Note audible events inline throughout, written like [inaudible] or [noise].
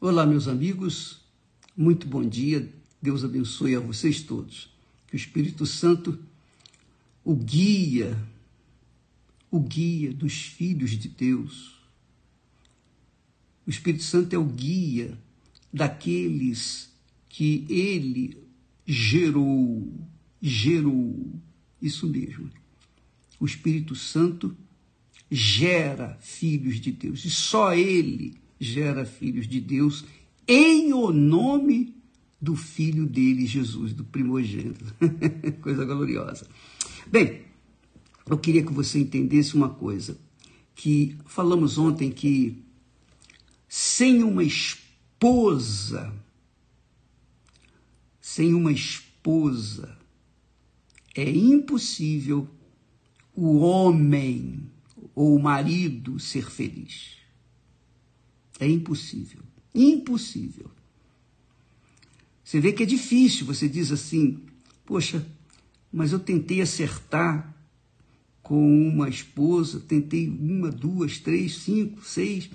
Olá, meus amigos, muito bom dia, Deus abençoe a vocês todos. Que o Espírito Santo o guia, o guia dos filhos de Deus. O Espírito Santo é o guia daqueles que ele gerou, gerou, isso mesmo. O Espírito Santo gera filhos de Deus e só ele gera filhos de Deus em o nome do filho dele, Jesus, do primogênito. [laughs] coisa gloriosa. Bem, eu queria que você entendesse uma coisa, que falamos ontem que sem uma esposa, sem uma esposa, é impossível o homem ou o marido ser feliz. É impossível. Impossível. Você vê que é difícil, você diz assim: poxa, mas eu tentei acertar com uma esposa, tentei uma, duas, três, cinco, seis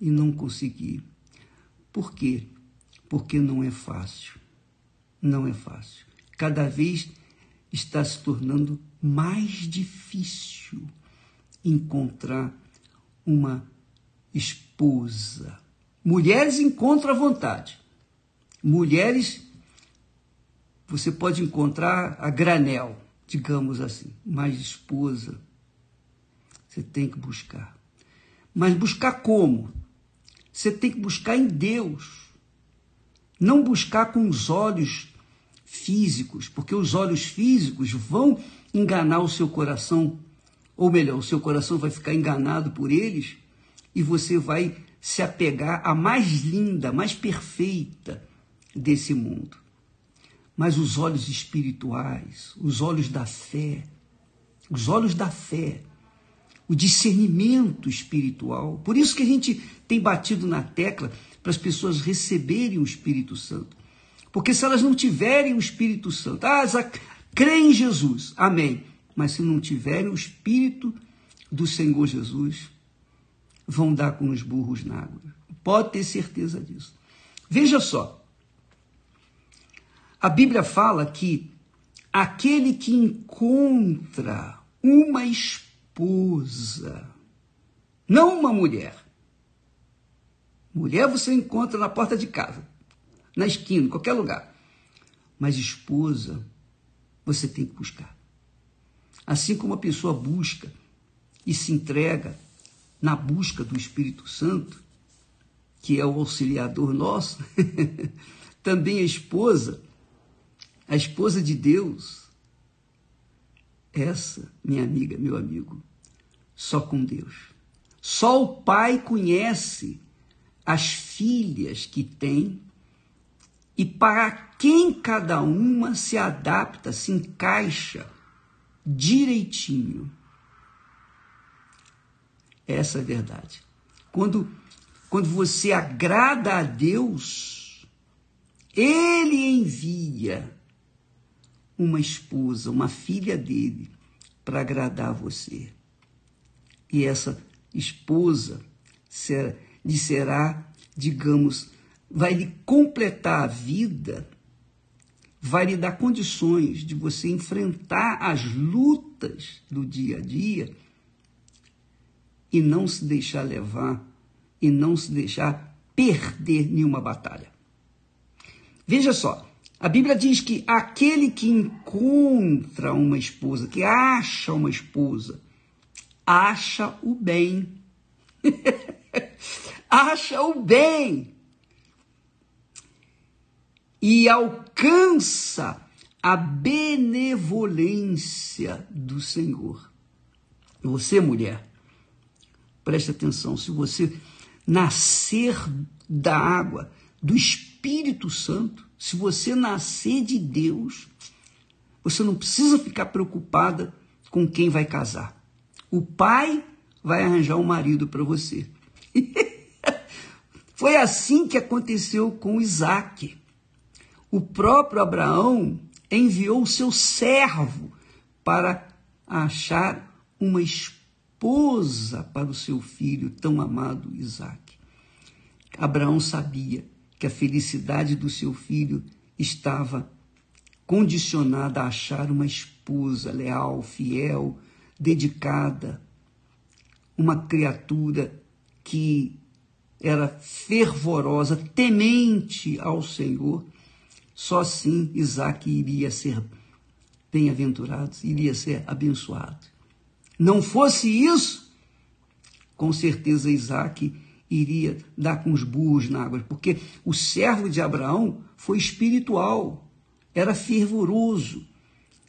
e não consegui. Por quê? Porque não é fácil. Não é fácil. Cada vez está se tornando mais difícil encontrar uma esposa. Mulheres encontram a vontade. Mulheres você pode encontrar a granel, digamos assim, mas esposa você tem que buscar. Mas buscar como? Você tem que buscar em Deus. Não buscar com os olhos físicos, porque os olhos físicos vão enganar o seu coração, ou melhor, o seu coração vai ficar enganado por eles e você vai se apegar à mais linda, mais perfeita desse mundo. Mas os olhos espirituais, os olhos da fé, os olhos da fé, o discernimento espiritual. Por isso que a gente tem batido na tecla para as pessoas receberem o Espírito Santo. Porque se elas não tiverem o Espírito Santo, ah, creem em Jesus, amém. Mas se não tiverem o Espírito do Senhor Jesus, vão dar com os burros na água. Pode ter certeza disso. Veja só. A Bíblia fala que aquele que encontra uma esposa, não uma mulher. Mulher você encontra na porta de casa, na esquina, em qualquer lugar. Mas esposa, você tem que buscar. Assim como a pessoa busca e se entrega na busca do Espírito Santo, que é o auxiliador nosso, [laughs] também a esposa, a esposa de Deus, essa, minha amiga, meu amigo, só com Deus. Só o pai conhece as filhas que tem e para quem cada uma se adapta, se encaixa direitinho. Essa é verdade. Quando, quando você agrada a Deus, Ele envia uma esposa, uma filha dele, para agradar você. E essa esposa será, lhe será, digamos, vai lhe completar a vida, vai lhe dar condições de você enfrentar as lutas do dia a dia e não se deixar levar e não se deixar perder nenhuma batalha. Veja só, a Bíblia diz que aquele que encontra uma esposa, que acha uma esposa, acha o bem. [laughs] acha o bem. E alcança a benevolência do Senhor. Você, mulher, Preste atenção, se você nascer da água, do Espírito Santo, se você nascer de Deus, você não precisa ficar preocupada com quem vai casar. O pai vai arranjar um marido para você. [laughs] Foi assim que aconteceu com Isaac. O próprio Abraão enviou o seu servo para achar uma esposa esposa para o seu filho tão amado Isaac. Abraão sabia que a felicidade do seu filho estava condicionada a achar uma esposa leal, fiel, dedicada, uma criatura que era fervorosa, temente ao Senhor. Só assim Isaac iria ser bem-aventurado, iria ser abençoado. Não fosse isso, com certeza Isaac iria dar com os burros na água, porque o servo de Abraão foi espiritual, era fervoroso.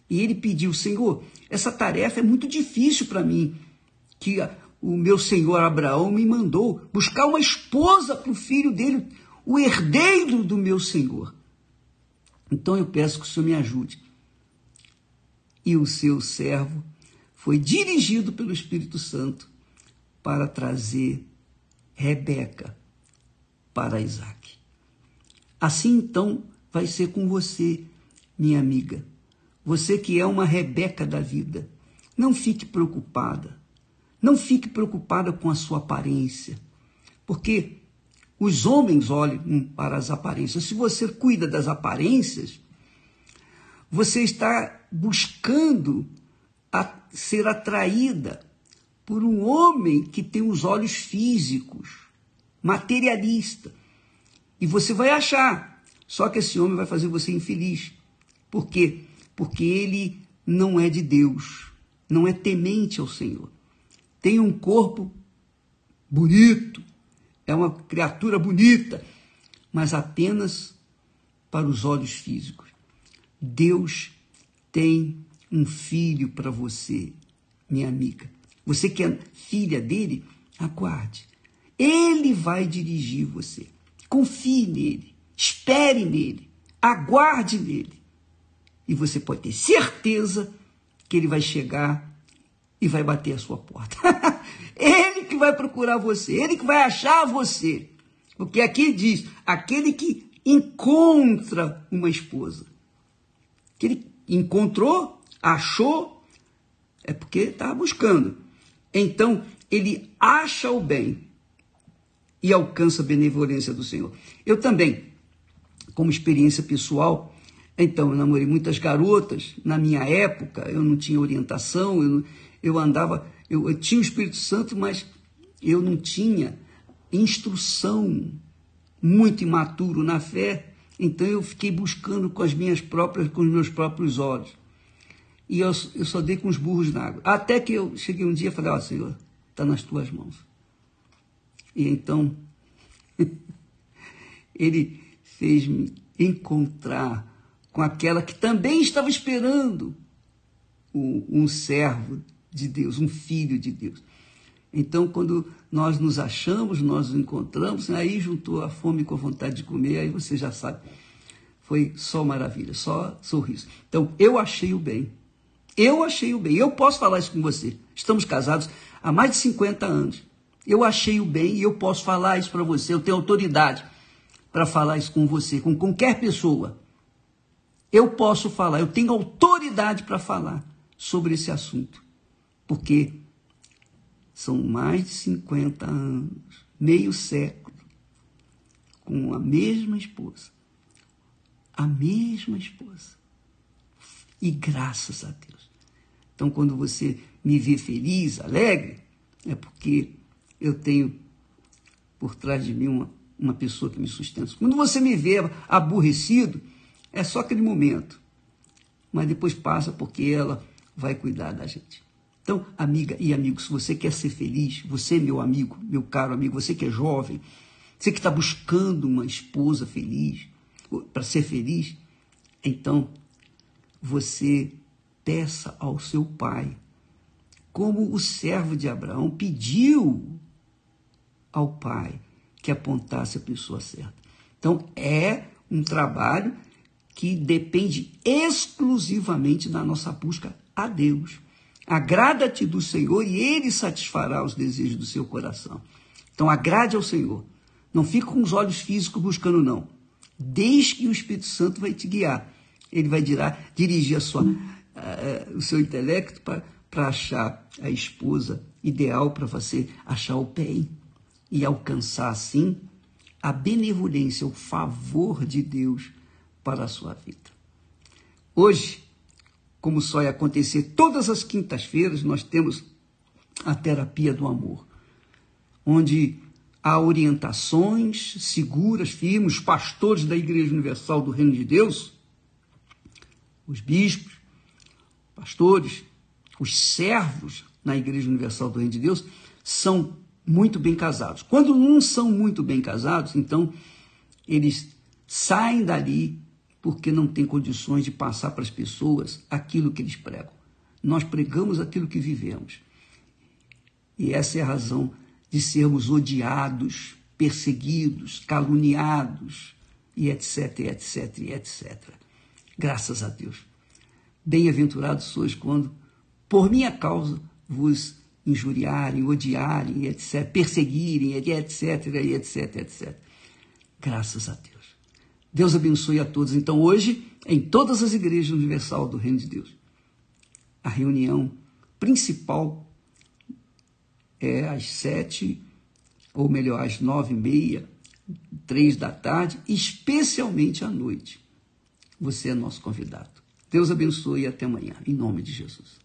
E ele pediu, Senhor, essa tarefa é muito difícil para mim, que o meu senhor Abraão me mandou buscar uma esposa para o filho dele, o herdeiro do meu senhor. Então eu peço que o senhor me ajude. E o seu servo foi dirigido pelo Espírito Santo para trazer Rebeca para Isaac. Assim então vai ser com você, minha amiga. Você que é uma Rebeca da vida. Não fique preocupada. Não fique preocupada com a sua aparência. Porque os homens olham para as aparências. Se você cuida das aparências, você está buscando ser atraída por um homem que tem os olhos físicos, materialista. E você vai achar, só que esse homem vai fazer você infeliz. Por quê? Porque ele não é de Deus, não é temente ao Senhor. Tem um corpo bonito, é uma criatura bonita, mas apenas para os olhos físicos. Deus tem um filho para você, minha amiga. Você que é filha dele, aguarde. Ele vai dirigir você. Confie nele, espere nele, aguarde nele. E você pode ter certeza que ele vai chegar e vai bater a sua porta. [laughs] ele que vai procurar você, ele que vai achar você. Porque aqui diz: aquele que encontra uma esposa. Que ele encontrou, achou, é porque estava buscando. Então, ele acha o bem e alcança a benevolência do Senhor. Eu também, como experiência pessoal, então, eu namorei muitas garotas. Na minha época, eu não tinha orientação, eu, eu andava, eu, eu tinha o Espírito Santo, mas eu não tinha instrução, muito imaturo na fé. Então, eu fiquei buscando com as minhas próprias, com os meus próprios olhos e eu, eu só dei com os burros na água. Até que eu cheguei um dia e falei, ó oh, Senhor, está nas tuas mãos. E então, [laughs] ele fez-me encontrar com aquela que também estava esperando um, um servo de Deus, um filho de Deus. Então, quando nós nos achamos, nós nos encontramos, aí juntou a fome com a vontade de comer, aí você já sabe. Foi só maravilha, só sorriso. Então, eu achei o bem. Eu achei o bem. Eu posso falar isso com você. Estamos casados há mais de 50 anos. Eu achei o bem e eu posso falar isso para você. Eu tenho autoridade para falar isso com você, com qualquer pessoa. Eu posso falar, eu tenho autoridade para falar sobre esse assunto. Porque são mais de 50 anos, meio século, com a mesma esposa. A mesma esposa. E graças a Deus. Então, quando você me vê feliz, alegre, é porque eu tenho por trás de mim uma, uma pessoa que me sustenta. Quando você me vê aborrecido, é só aquele momento. Mas depois passa porque ela vai cuidar da gente. Então, amiga e amigo, se você quer ser feliz, você, meu amigo, meu caro amigo, você que é jovem, você que está buscando uma esposa feliz, para ser feliz, então você peça ao seu pai, como o servo de Abraão pediu ao pai que apontasse a pessoa certa. Então, é um trabalho que depende exclusivamente da nossa busca a Deus. Agrada-te do Senhor e Ele satisfará os desejos do seu coração. Então, agrade ao Senhor. Não fique com os olhos físicos buscando, não. Desde que o Espírito Santo vai te guiar ele vai dirigir a sua, o seu intelecto para achar a esposa ideal para você achar o bem e alcançar assim a benevolência, o favor de Deus para a sua vida. Hoje, como só ia acontecer todas as quintas-feiras, nós temos a terapia do amor, onde há orientações seguras, firmes, os pastores da Igreja Universal do Reino de Deus, os bispos, pastores, os servos na Igreja Universal do Reino de Deus são muito bem casados. Quando não são muito bem casados, então eles saem dali porque não têm condições de passar para as pessoas aquilo que eles pregam. Nós pregamos aquilo que vivemos. E essa é a razão de sermos odiados, perseguidos, caluniados, e etc, etc, etc. Graças a Deus. Bem-aventurados sois quando, por minha causa, vos injuriarem, odiarem, etc., perseguirem, etc., etc., etc. Graças a Deus. Deus abençoe a todos. Então, hoje, em todas as igrejas universal do Reino de Deus, a reunião principal é às sete, ou melhor, às nove e meia, três da tarde, especialmente à noite. Você é nosso convidado. Deus abençoe e até amanhã, em nome de Jesus.